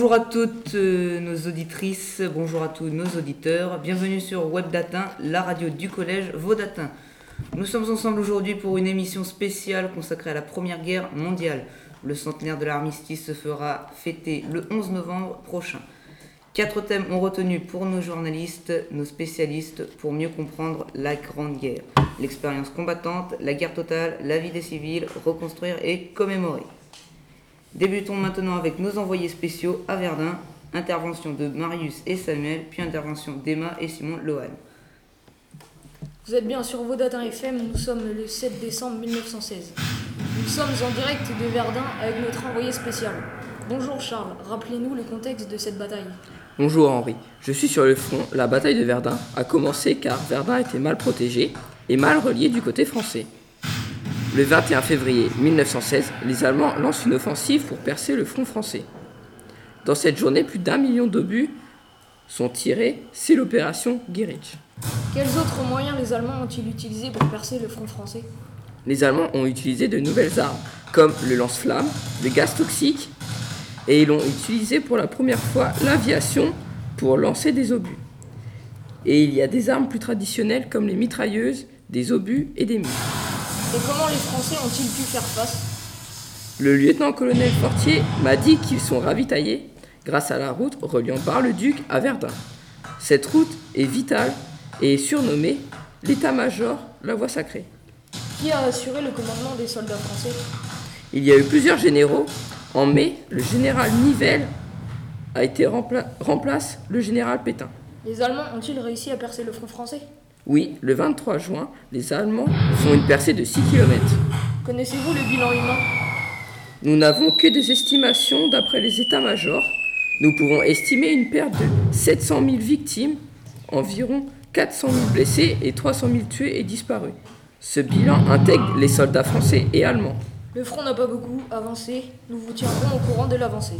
Bonjour à toutes euh, nos auditrices, bonjour à tous nos auditeurs. Bienvenue sur Webdatin, la radio du collège Vaudatin. Nous sommes ensemble aujourd'hui pour une émission spéciale consacrée à la Première Guerre mondiale. Le centenaire de l'armistice se fera fêter le 11 novembre prochain. Quatre thèmes ont retenu pour nos journalistes, nos spécialistes, pour mieux comprendre la Grande Guerre. L'expérience combattante, la guerre totale, la vie des civils, reconstruire et commémorer. Débutons maintenant avec nos envoyés spéciaux à Verdun. Intervention de Marius et Samuel, puis intervention d'Emma et Simon Lohan. Vous êtes bien sur Vaudatin FM, nous sommes le 7 décembre 1916. Nous sommes en direct de Verdun avec notre envoyé spécial. Bonjour Charles, rappelez-nous le contexte de cette bataille. Bonjour Henri, je suis sur le front. La bataille de Verdun a commencé car Verdun était mal protégé et mal relié du côté français. Le 21 février 1916, les Allemands lancent une offensive pour percer le front français. Dans cette journée, plus d'un million d'obus sont tirés, c'est l'opération Guerich. Quels autres moyens les Allemands ont-ils utilisés pour percer le front français? Les Allemands ont utilisé de nouvelles armes, comme le lance-flamme, le gaz toxique, et ils ont utilisé pour la première fois l'aviation pour lancer des obus. Et il y a des armes plus traditionnelles comme les mitrailleuses, des obus et des mines. Et comment les Français ont-ils pu faire face? Le lieutenant-colonel Fortier m'a dit qu'ils sont ravitaillés grâce à la route reliant Bar-le-Duc à Verdun. Cette route est vitale et est surnommée l'état-major la voie sacrée. Qui a assuré le commandement des soldats français? Il y a eu plusieurs généraux. En mai, le général Nivelle a été rempla remplace le général Pétain. Les Allemands ont-ils réussi à percer le front français? Oui, le 23 juin, les Allemands font une percée de 6 km. Connaissez-vous le bilan humain? Nous n'avons que des estimations d'après les états-majors. Nous pouvons estimer une perte de 700 000 victimes, environ 400 000 blessés et 300 000 tués et disparus. Ce bilan intègre les soldats français et allemands. Le front n'a pas beaucoup avancé, nous vous tiendrons au courant de l'avancée.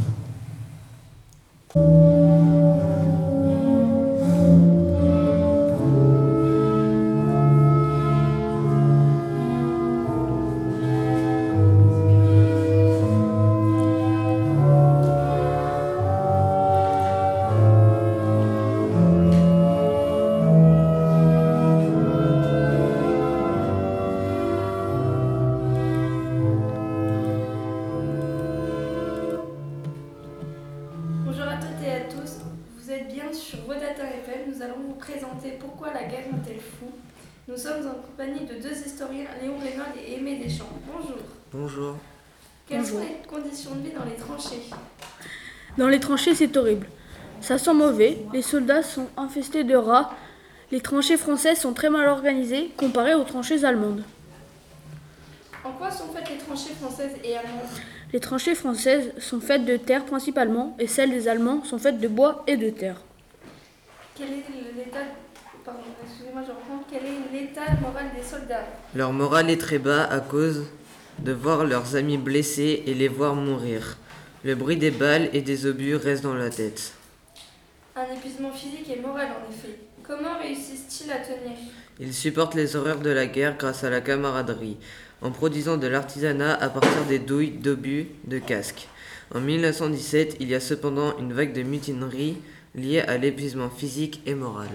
Êtes bien sur Vodatin FM, nous allons vous présenter pourquoi la guerre rend-elle fou. Nous sommes en compagnie de deux historiens, Léon Reynaud et Aimé Deschamps. Bonjour. Bonjour. Quelles sont les conditions de vie dans les tranchées? Dans les tranchées, c'est horrible. Ça sent mauvais, les soldats sont infestés de rats, les tranchées françaises sont très mal organisées comparées aux tranchées allemandes. En quoi sont faites les tranchées françaises et allemandes? Les tranchées françaises sont faites de terre principalement et celles des Allemands sont faites de bois et de terre. Quel est l'état pardon, excusez-moi, je reprends. Quel est l'état moral des soldats? Leur morale est très bas à cause de voir leurs amis blessés et les voir mourir. Le bruit des balles et des obus reste dans la tête. Un épuisement physique et moral en effet. Comment réussissent-ils à tenir? Ils supportent les horreurs de la guerre grâce à la camaraderie, en produisant de l'artisanat à partir des douilles, d'obus, de casques. En 1917, il y a cependant une vague de mutinerie liée à l'épuisement physique et moral.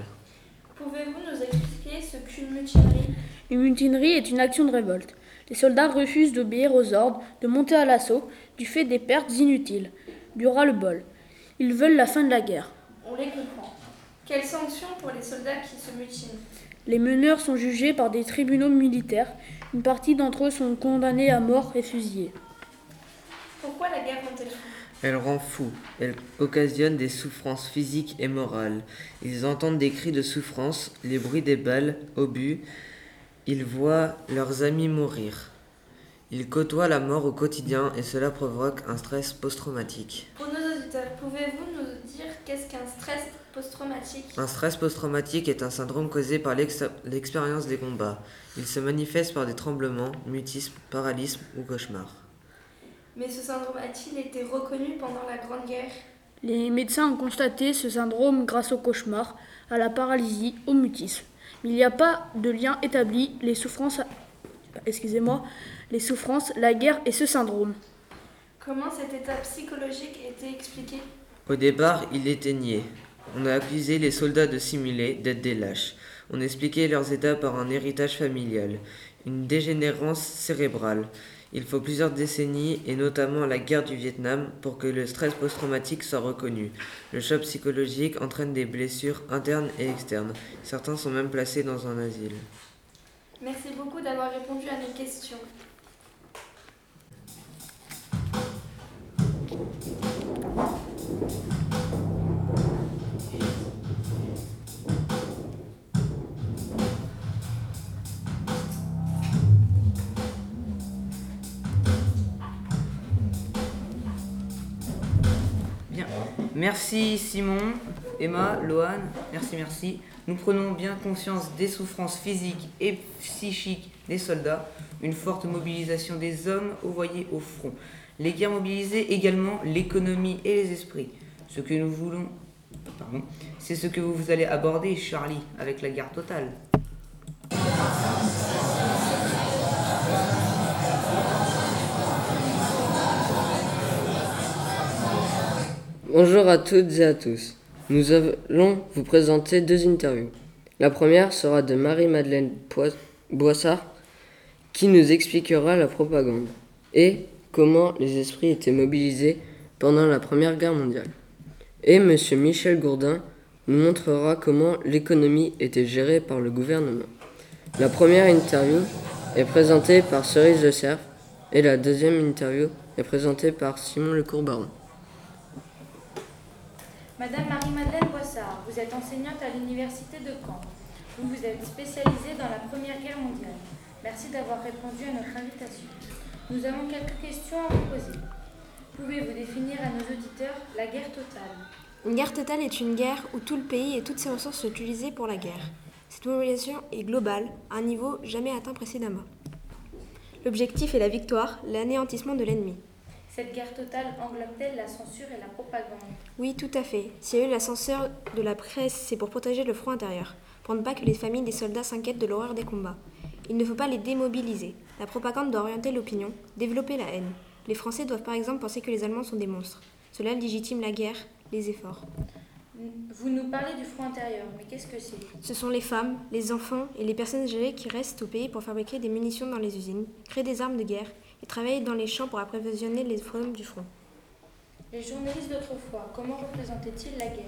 Pouvez-vous nous expliquer ce qu'une mutinerie? Une mutinerie est une action de révolte. Les soldats refusent d'obéir aux ordres, de monter à l'assaut, du fait des pertes inutiles, du ras-le-bol. Ils veulent la fin de la guerre. On les comprend. Quelles sanctions pour les soldats qui se mutinent? Les meneurs sont jugés par des tribunaux militaires. Une partie d'entre eux sont condamnés à mort et fusillés. Pourquoi la guerre rend-elle fou? Elle rend fou, elle occasionne des souffrances physiques et morales. Ils entendent des cris de souffrance, les bruits des balles, obus. Ils voient leurs amis mourir. Ils côtoient la mort au quotidien et cela provoque un stress post-traumatique. Pour nos auditeurs, pouvez-vous nous dire qu'est-ce qu'un stress post-traumatique Un stress post-traumatique est un syndrome causé par l'ex- l'expérience des combats. Il se manifeste par des tremblements, mutisme, paralysme ou cauchemars. Mais ce syndrome a-t-il été reconnu pendant la Grande Guerre? Les médecins ont constaté ce syndrome grâce au cauchemar, à la paralysie, au mutisme. Mais il n'y a pas de lien établi, les souffrances, excusez-moi, les souffrances, la guerre et ce syndrome. Comment cet état psychologique était expliqué? Au départ, il était nié. On a accusé les soldats de simuler, d'être des lâches. On expliquait leurs états par un héritage familial, une dégénérance cérébrale. Il faut plusieurs décennies, et notamment la guerre du Vietnam, pour que le stress post-traumatique soit reconnu. Le choc psychologique entraîne des blessures internes et externes. Certains sont même placés dans un asile. Merci beaucoup d'avoir répondu à mes questions. Merci Simon, Emma, Loane, merci, merci. Nous prenons bien conscience des souffrances physiques et psychiques des soldats, une forte mobilisation des hommes envoyés au front. Les guerres mobilisaient également l'économie et les esprits. Ce que nous voulons, pardon, c'est ce que vous allez aborder, Charlie, avec la guerre totale. Bonjour à toutes et à tous. Nous allons vous présenter deux interviews. La première sera de Marie-Madeleine Boissard qui nous expliquera la propagande et comment les esprits étaient mobilisés pendant la Première Guerre mondiale. Et M. Michel Gourdin nous montrera comment l'économie était gérée par le gouvernement. La première interview est présentée par Cerise de Cerf et la deuxième interview est présentée par Simon Le Courbaron. Madame Marie-Madeleine Boissard, vous êtes enseignante à l'Université de Caen. Vous vous êtes spécialisée dans la Première Guerre mondiale. Merci d'avoir répondu à notre invitation. Nous avons quelques questions à vous poser. Pouvez-vous définir à nos auditeurs la guerre totale? Une guerre totale est une guerre où tout le pays et toutes ses ressources sont utilisées pour la guerre. Cette mobilisation est globale, à un niveau jamais atteint précédemment. L'objectif est la victoire, l'anéantissement de l'ennemi. Cette guerre totale englobe-t-elle la censure et la propagande? Oui, tout à fait. S'il y a eu la censure de la presse, c'est pour protéger le front intérieur, pour ne pas que les familles des soldats s'inquiètent de l'horreur des combats. Il ne faut pas les démobiliser. La propagande doit orienter l'opinion, développer la haine. Les Français doivent par exemple penser que les Allemands sont des monstres. Cela légitime la guerre, les efforts. Vous nous parlez du front intérieur, mais qu'est-ce que c'est? Ce sont les femmes, les enfants et les personnes âgées qui restent au pays pour fabriquer des munitions dans les usines, créer des armes de guerre et travailler dans les champs pour approvisionner les hommes du front. Les journalistes d'autrefois, comment représentaient-ils la guerre?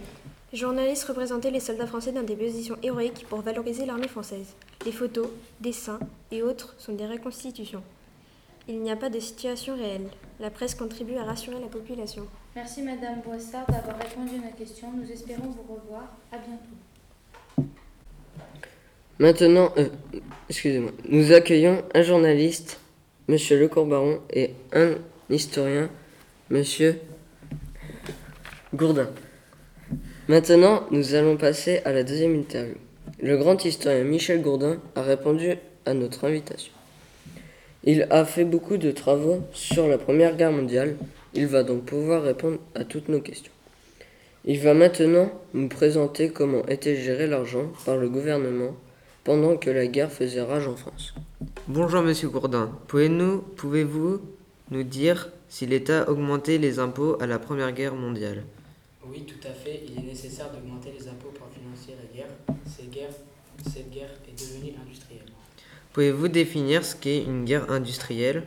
Les journalistes représentaient les soldats français dans des positions héroïques pour valoriser l'armée française. Les photos, dessins et autres sont des reconstitutions. Il n'y a pas de situation réelle. La presse contribue à rassurer la population. Merci Madame Boissard d'avoir répondu à nos questions. Nous espérons vous revoir. À bientôt. Maintenant, euh, excusez-moi, nous accueillons un journaliste, Monsieur Le Courbaron, et un historien, Monsieur Gourdin. Maintenant, nous allons passer à la deuxième interview. Le grand historien Michel Gourdin a répondu à notre invitation. Il a fait beaucoup de travaux sur la Première Guerre mondiale. Il va donc pouvoir répondre à toutes nos questions. Il va maintenant nous présenter comment était géré l'argent par le gouvernement pendant que la guerre faisait rage en France. Bonjour Monsieur Gourdin. Pouvez-nous, pouvez-vous nous dire si l'État augmentait les impôts à la Première Guerre mondiale? Oui, tout à fait. Il est nécessaire d'augmenter les impôts pour financer la guerre. Cette guerre, cette guerre est devenue industrielle. Pouvez-vous définir ce qu'est une guerre industrielle?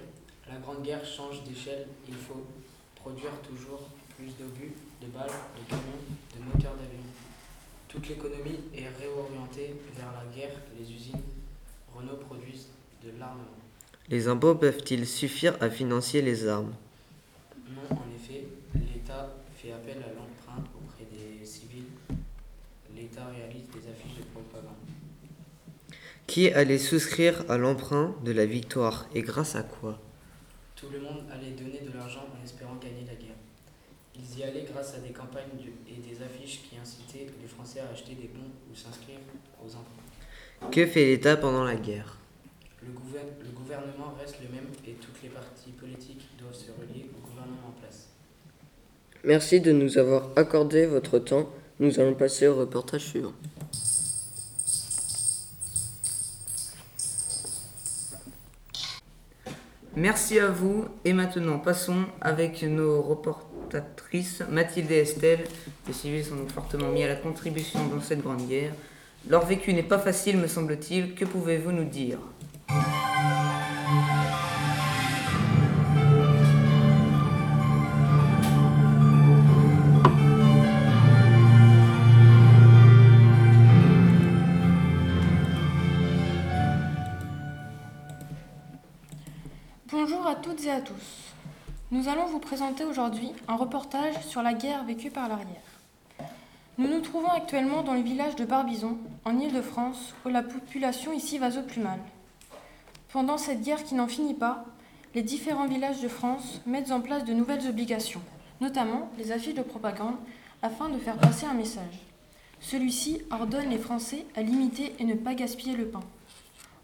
La Grande Guerre change d'échelle. Il faut produire toujours plus d'obus, de balles, de camions. Toute l'économie est réorientée vers la guerre. Les usines Renault produisent de l'armement. Les impôts peuvent-ils suffire à financer les armes? Non, en effet, l'État fait appel à l'emprunt auprès des civils. L'État réalise des affiches de propagande. Qui allait souscrire à l'emprunt de la victoire et grâce à quoi? Tout le monde allait donner de l'argent en espérant gagner la guerre. Ils y allaient grâce à des campagnes de- et des affiches qui à acheter des bons ou s'inscrire aux emprunts. Que fait l'État pendant la guerre? Le, gouver- le gouvernement reste le même et toutes les partis politiques doivent se relier au gouvernement en place. Merci de nous avoir accordé votre temps. Nous allons passer au reportage suivant. Merci à vous et maintenant passons avec nos, report- Mathilde et Estelle. Les civils sont donc fortement mis à la contribution dans cette grande guerre. Leur vécu n'est pas facile, me semble-t-il. Que pouvez-vous nous dire? Nous allons vous présenter aujourd'hui un reportage sur la guerre vécue par l'arrière. Nous nous trouvons actuellement dans le village de Barbizon, en Île-de-France, où la population ici va au plus mal. Pendant cette guerre qui n'en finit pas, les différents villages de France mettent en place de nouvelles obligations, notamment les affiches de propagande, afin de faire passer un message. Celui-ci ordonne les Français à limiter et ne pas gaspiller le pain.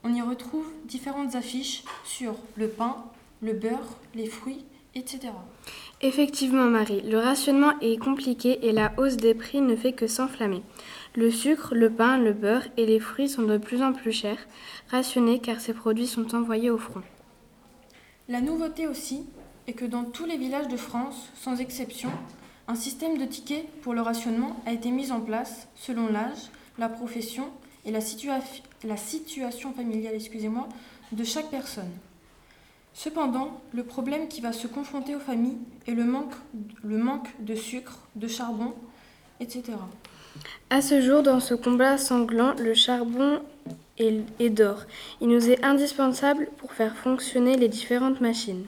On y retrouve différentes affiches sur le pain, le beurre, les fruits, etc. Effectivement, Marie, le rationnement est compliqué et la hausse des prix ne fait que s'enflammer. Le sucre, le pain, le beurre et les fruits sont de plus en plus chers, rationnés car ces produits sont envoyés au front. La nouveauté aussi est que dans tous les villages de France, sans exception, un système de tickets pour le rationnement a été mis en place selon l'âge, la profession et la, situa la situation familiale excusez-moi, de chaque personne. Cependant, le problème qui va se confronter aux familles est le manque, de sucre, de charbon, etc. À ce jour, dans ce combat sanglant, le charbon est, est d'or. Il nous est indispensable pour faire fonctionner les différentes machines.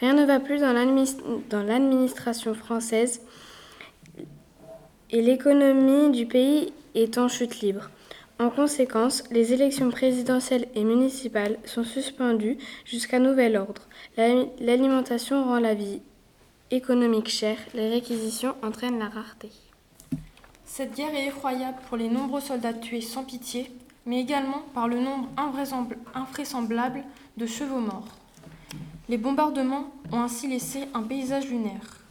Rien ne va plus dans l'administration française et l'économie du pays est en chute libre. En conséquence, les élections présidentielles et municipales sont suspendues jusqu'à nouvel ordre. L'alimentation rend la vie économique chère, les réquisitions entraînent la rareté. Cette guerre est effroyable pour les nombreux soldats tués sans pitié, mais également par le nombre invraisemblable de chevaux morts. Les bombardements ont ainsi laissé un paysage lunaire.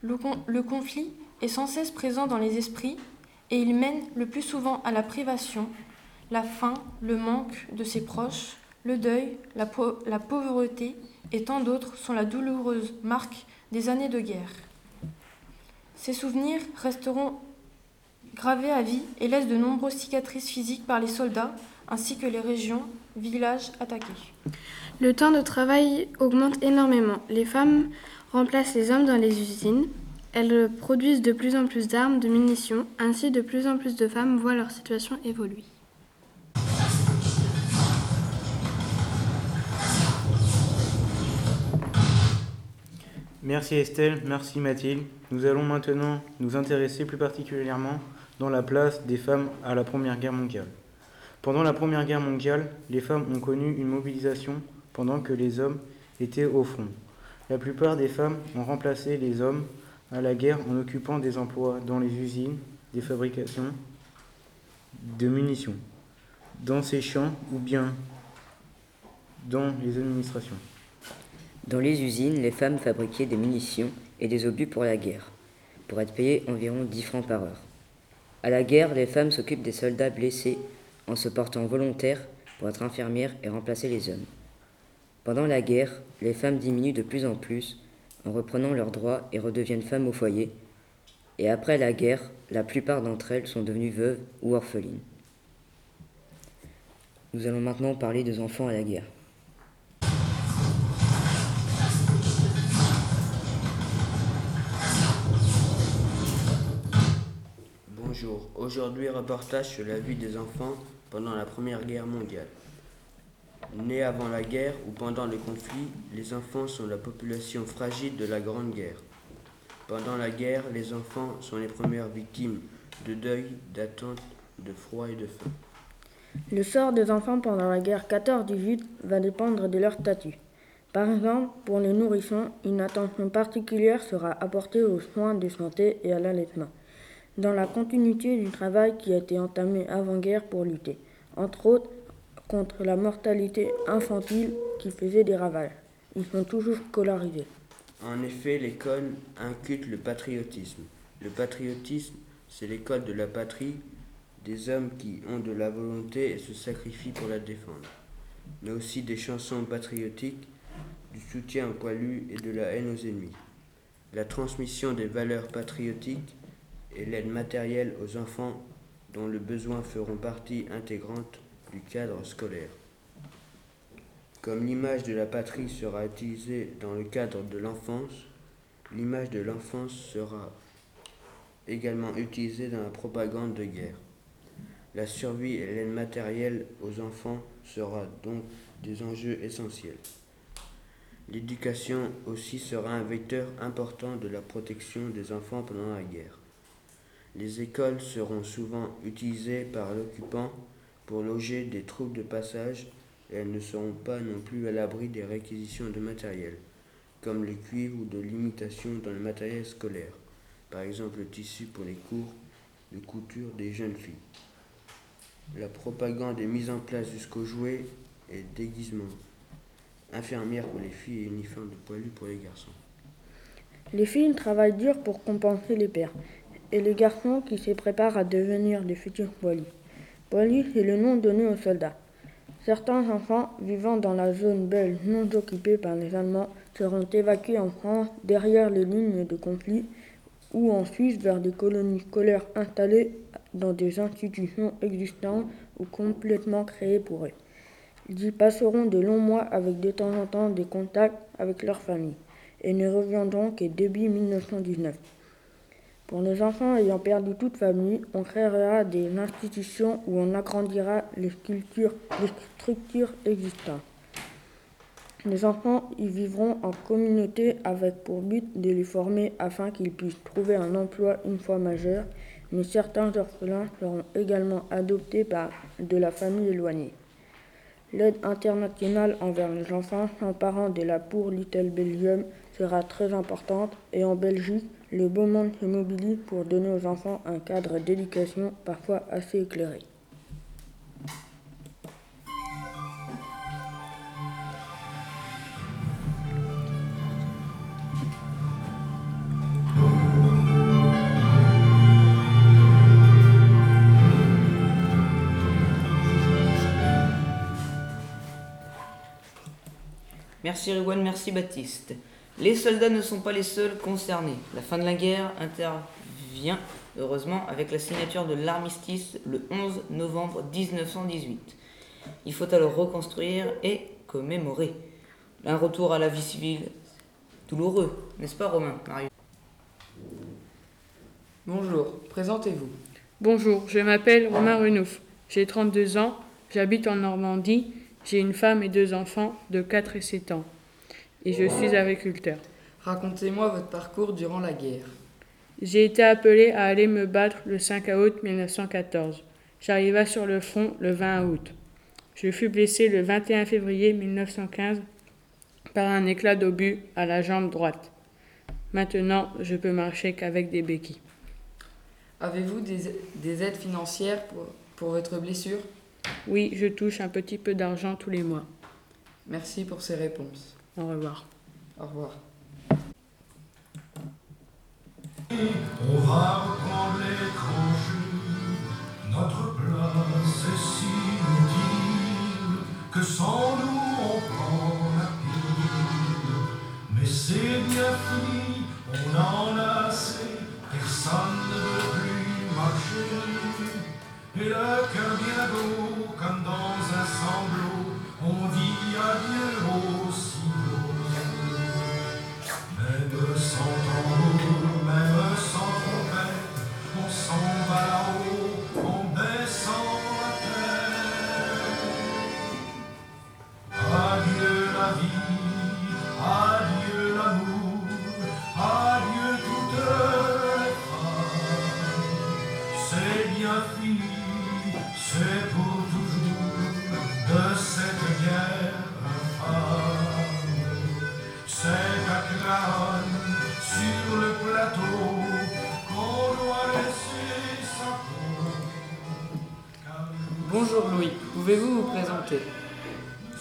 Le, le conflit est sans cesse présent dans les esprits et il mène le plus souvent à la privation, la faim, le manque de ses proches, le deuil, la, la pauvreté et tant d'autres sont la douloureuse marque des années de guerre. Ces souvenirs resteront gravés à vie et laissent de nombreuses cicatrices physiques par les soldats ainsi que les régions, villages attaqués. Le temps de travail augmente énormément. Les femmes remplacent les hommes dans les usines, elles produisent de plus en plus d'armes, de munitions, ainsi de plus en plus de femmes voient leur situation évoluer. Merci Estelle, merci Mathilde. Nous allons maintenant nous intéresser plus particulièrement dans la place des femmes à la Première Guerre mondiale. Pendant la Première Guerre mondiale, les femmes ont connu une mobilisation pendant que les hommes étaient au front. La plupart des femmes ont remplacé les hommes à la guerre en occupant des emplois dans les usines, des fabrications de munitions, dans ces champs ou bien dans les administrations. Dans les usines, les femmes fabriquaient des munitions et des obus pour la guerre, pour être payées environ 10 francs par heure. À la guerre, les femmes s'occupent des soldats blessés en se portant volontaires pour être infirmières et remplacer les hommes. Pendant la guerre, les femmes diminuent de plus en plus en reprenant leurs droits et redeviennent femmes au foyer. Et après la guerre, la plupart d'entre elles sont devenues veuves ou orphelines. Nous allons maintenant parler des enfants à la guerre. Bonjour, aujourd'hui reportage sur la vie des enfants pendant la Première Guerre mondiale. Nés avant la guerre ou pendant le conflit, les enfants sont la population fragile de la Grande Guerre. Pendant la guerre, les enfants sont les premières victimes de deuil, d'attente, de froid et de faim. Le sort des enfants pendant la guerre 14-18 va dépendre de leur statut. Par exemple, pour les nourrissons, une attention particulière sera apportée aux soins de santé et à l'allaitement, dans la continuité du travail qui a été entamé avant-guerre pour lutter, entre autres, contre la mortalité infantile qui faisait des ravages. Ils sont toujours scolarisés. En effet, l'école inculque le patriotisme. Le patriotisme, c'est l'école de la patrie, des hommes qui ont de la volonté et se sacrifient pour la défendre, mais aussi des chansons patriotiques, du soutien aux poilus et de la haine aux ennemis. la transmission des valeurs patriotiques et l'aide matérielle aux enfants dont les besoins feront partie intégrante du cadre scolaire. Comme l'image de la patrie sera utilisée dans le cadre de l'enfance, l'image de l'enfance sera également utilisée dans la propagande de guerre. La survie et l'aide matérielle aux enfants sera donc des enjeux essentiels. L'éducation aussi sera un vecteur important de la protection des enfants pendant la guerre. Les écoles seront souvent utilisées par l'occupant pour loger des troupes de passage elles ne seront pas non plus à l'abri des réquisitions de matériel, comme le cuivre ou de l'imitation dans le matériel scolaire, par exemple le tissu pour les cours de couture des jeunes filles. La propagande est mise en place jusqu'au jouet et déguisement. Infirmière pour les filles et uniforme de poilu pour les garçons. Les filles travaillent dur pour compenser les pères, et les garçons qui se préparent à devenir des futurs poilus. Poilus, c'est le nom donné aux soldats. Certains enfants vivant dans la zone belge non occupée par les Allemands seront évacués en France derrière les lignes de conflit ou en Suisse vers des colonies scolaires installées dans des institutions existantes ou complètement créées pour eux. Ils y passeront de longs mois avec de temps en temps des contacts avec leur famille et ne reviendront que début 1919. Pour les enfants ayant perdu toute famille, on créera des institutions où on agrandira les, structures existantes. Les enfants y vivront en communauté avec pour but de les former afin qu'ils puissent trouver un emploi une fois majeurs, mais certains orphelins seront également adoptés par de la famille éloignée. L'aide internationale envers les enfants sans parents de la Pour Little Belgium sera très importante et en Belgique, le beau monde se mobilise pour donner aux enfants un cadre d'éducation parfois assez éclairé. Merci Riwan, merci Baptiste. Les soldats ne sont pas les seuls concernés. La fin de la guerre intervient heureusement avec la signature de l'armistice le 11 novembre 1918. Il faut alors reconstruire et commémorer. Un retour à la vie civile douloureux, n'est-ce pas Romain Mario Bonjour, présentez-vous. Bonjour, je m'appelle Romain Renouf. J'ai 32 ans, j'habite en Normandie, j'ai une femme et deux enfants de 4 et 7 ans et je suis agriculteur. Racontez-moi votre parcours durant la guerre. J'ai été appelé à aller me battre le 5 août 1914. J'arriva sur le front le 20 août. Je fus blessé le 21 février 1915 par un éclat d'obus à la jambe droite. Maintenant, je peux marcher qu'avec des béquilles. Avez-vous des, aides financières pour, pour votre blessure? Oui, je touche un petit peu d'argent tous les mois. Merci pour ces réponses. Au revoir. Au revoir. On va reprendre les grands. Notre place est si inutile que sans nous on prend la pile. Mais c'est bien fini, on en a assez. Personne ne veut plus marcher. Et le cœur bien beau, comme dans un sanglot, on dit adieu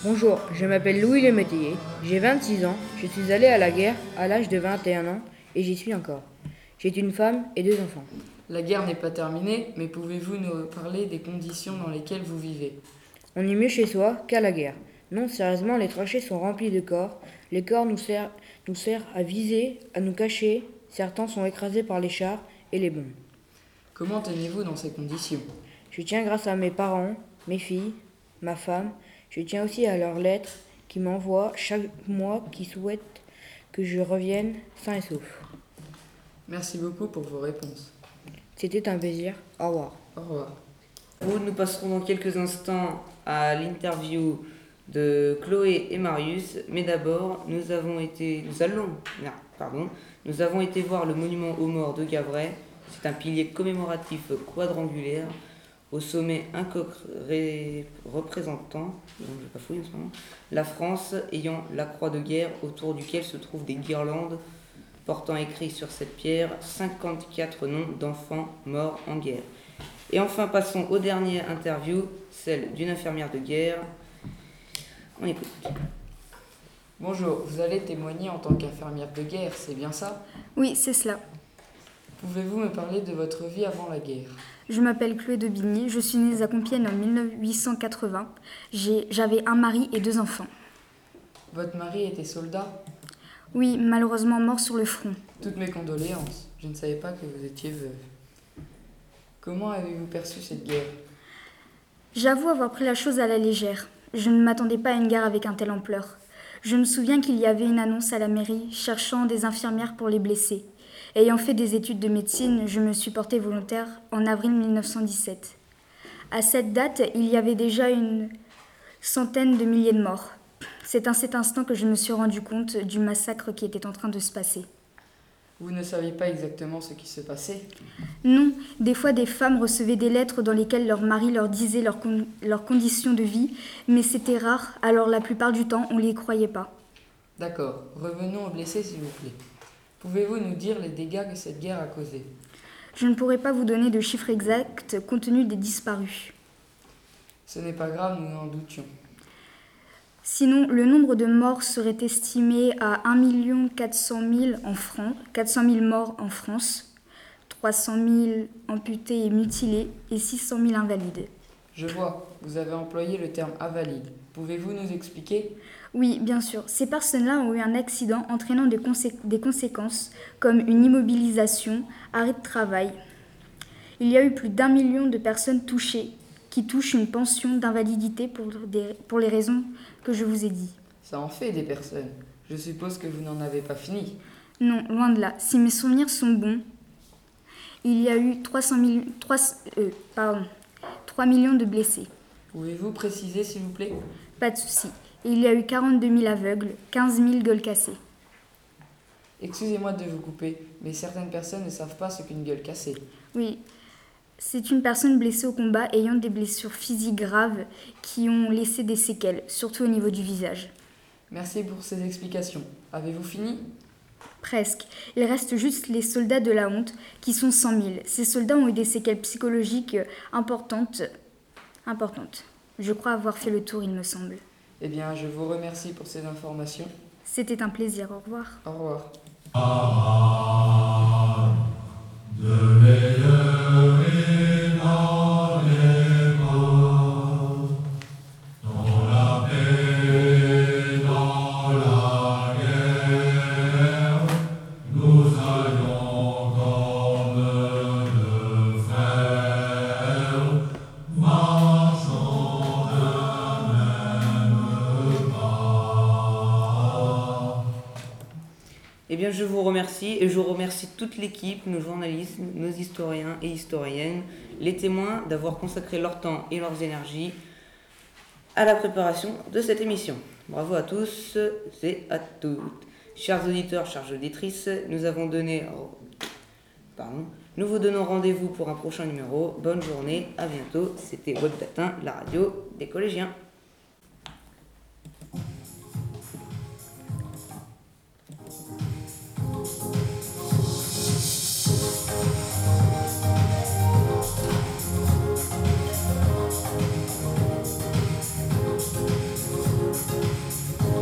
Bonjour, je m'appelle Louis Le Métayer, j'ai 26 ans, je suis allé à la guerre à l'âge de 21 ans et j'y suis encore. J'ai une femme et deux enfants. La guerre n'est pas terminée, mais pouvez-vous nous parler des conditions dans lesquelles vous vivez? On est mieux chez soi qu'à la guerre. Non, sérieusement, les tranchées sont remplies de corps. Les corps nous servent, nous servent à viser, à nous cacher. Certains sont écrasés par les chars et les bombes. Comment tenez-vous dans ces conditions? Je tiens grâce à mes parents, mes filles, ma femme. Je tiens aussi à leurs lettres qui m'envoient chaque mois qui souhaitent que je revienne sain et sauf. Merci beaucoup pour vos réponses. C'était un plaisir. Au revoir. Au revoir. Nous passerons dans quelques instants à l'interview de Chloé et Marius, mais d'abord nous avons été, nous allons, non, pardon, nous avons été voir le monument aux morts de Gavray. C'est un pilier commémoratif quadrangulaire au sommet un coq ré- représentant non, je vais pas fouiller en ce moment, la France ayant la croix de guerre autour duquel se trouvent des guirlandes portant écrit sur cette pierre 54 noms d'enfants morts en guerre. Et enfin, passons aux dernières interviews, celle d'une infirmière de guerre. On écoute. Bonjour, vous allez témoigner en tant qu'infirmière de guerre, c'est bien ça? Oui, c'est cela. Pouvez-vous me parler de votre vie avant la guerre? Je m'appelle Chloé de Bigny, je suis née à Compiègne en 1880. J'ai- J'avais un mari et deux enfants. Votre mari était soldat? Oui, malheureusement mort sur le front. Toutes mes condoléances. Je ne savais pas que vous étiez veuve. Comment avez-vous perçu cette guerre? J'avoue avoir pris la chose à la légère. Je ne m'attendais pas à une guerre avec un tel ampleur. Je me souviens qu'il y avait une annonce à la mairie cherchant des infirmières pour les blessés. Ayant fait des études de médecine, je me suis portée volontaire en avril 1917. À cette date, il y avait déjà une centaine de milliers de morts. C'est à cet instant que je me suis rendu compte du massacre qui était en train de se passer. Vous ne saviez pas exactement ce qui se passait? Non, des fois des femmes recevaient des lettres dans lesquelles leur mari leur disait leurs con- leurs conditions de vie, mais c'était rare, alors la plupart du temps on ne les croyait pas. D'accord, revenons aux blessés s'il vous plaît. Pouvez-vous nous dire les dégâts que cette guerre a causés? Je ne pourrais pas vous donner de chiffres exacts compte tenu des disparus. Ce n'est pas grave, nous en doutions. Sinon, le nombre de morts serait estimé à 1 400 000 en France, 400 000 morts en France, 300 000 amputés et mutilés et 600 000 invalides. Je vois, vous avez employé le terme invalide. Pouvez-vous nous expliquer? Oui, bien sûr. Ces personnes-là ont eu un accident entraînant des, consé- des conséquences comme une immobilisation, arrêt de travail. Il y a eu plus d'un million de personnes touchées qui touchent une pension d'invalidité pour, pour les raisons que je vous ai dit. Ça en fait des personnes. Je suppose que vous n'en avez pas fini. Non, loin de là. Si mes souvenirs sont bons, il y a eu 300 000 trois- euh, pardon, 3 millions de blessés. Pouvez-vous préciser s'il vous plaît? Pas de souci. Il y a eu 42 000 aveugles, 15 000 gueules cassées. Excusez-moi de vous couper, mais certaines personnes ne savent pas ce qu'une gueule cassée. Oui, c'est une personne blessée au combat ayant des blessures physiques graves qui ont laissé des séquelles, surtout au niveau du visage. Merci pour ces explications. Avez-vous fini? Presque. Il reste juste les soldats de la honte, qui sont 100 000. Ces soldats ont eu des séquelles psychologiques importantes. importantes. Je crois avoir fait le tour, il me semble. Eh bien, je vous remercie pour ces informations. C'était un plaisir, au revoir. Au revoir. De bien, je vous remercie et je remercie toute l'équipe, nos journalistes, nos historiens et historiennes, les témoins d'avoir consacré leur temps et leurs énergies à la préparation de cette émission. Bravo à tous et à toutes. Chers auditeurs, chères auditrices, nous avons donné. Pardon. Nous vous donnons rendez-vous pour un prochain numéro. Bonne journée, à bientôt. C'était Web la radio des collégiens.